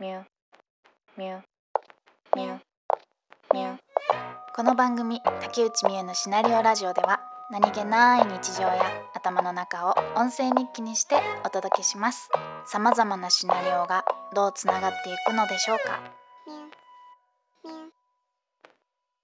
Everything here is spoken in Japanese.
ミュミュミュミュこの番組竹内美優のシナリオラジオでは何気ない日常や頭の中を音声日記にしてお届けします。さまざまなシナリオがどうつながっていくのでしょうか。ミュミュ